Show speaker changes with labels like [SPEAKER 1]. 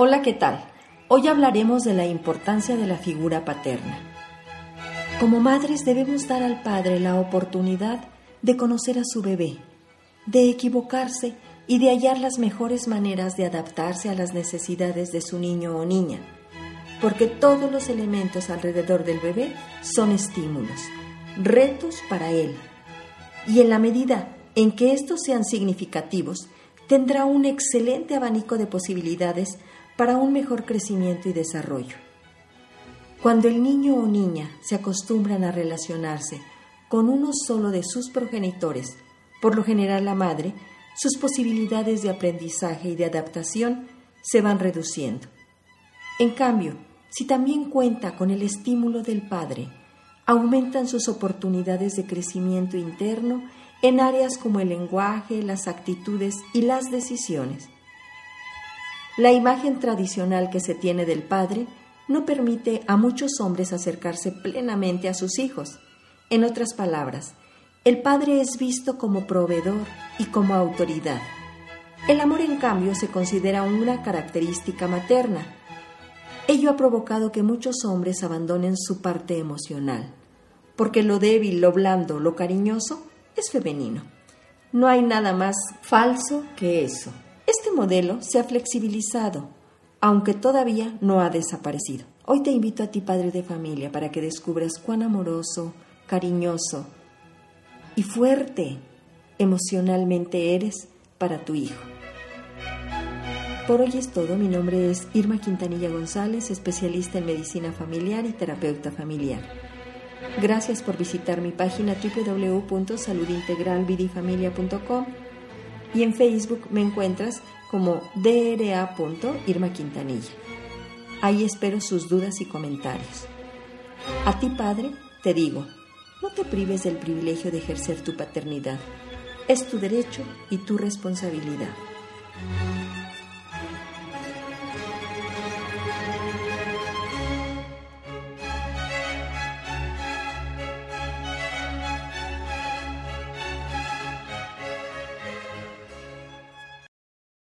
[SPEAKER 1] Hola, ¿qué tal? Hoy hablaremos de la importancia de la figura paterna. Como madres debemos dar al padre la oportunidad de conocer a su bebé, de equivocarse y de hallar las mejores maneras de adaptarse a las necesidades de su niño o niña, porque todos los elementos alrededor del bebé son estímulos, retos para él, y en la medida en que estos sean significativos, tendrá un excelente abanico de posibilidades para un mejor crecimiento y desarrollo. Cuando el niño o niña se acostumbran a relacionarse con uno solo de sus progenitores, por lo general la madre, sus posibilidades de aprendizaje y de adaptación se van reduciendo. En cambio, si también cuenta con el estímulo del padre, aumentan sus oportunidades de crecimiento interno en áreas como el lenguaje, las actitudes y las decisiones. La imagen tradicional que se tiene del padre no permite a muchos hombres acercarse plenamente a sus hijos. En otras palabras, el padre es visto como proveedor y como autoridad. El amor, en cambio, se considera una característica materna. Ello ha provocado que muchos hombres abandonen su parte emocional, porque lo débil, lo blando, lo cariñoso es femenino. No hay nada más falso que eso. Este modelo se ha flexibilizado, aunque todavía no ha desaparecido. Hoy te invito a ti, padre de familia, para que descubras cuán amoroso, cariñoso y fuerte emocionalmente eres para tu hijo. Por hoy es todo. Mi nombre es Irma Quintanilla González, especialista en medicina familiar y terapeuta familiar. Gracias por visitar mi página www.saludintegralvidifamilia.com y en Facebook me encuentras como dra.irma Quintanilla. Ahí espero sus dudas y comentarios. A ti, padre, te digo, no te prives del privilegio de ejercer tu paternidad. Es tu derecho y tu responsabilidad.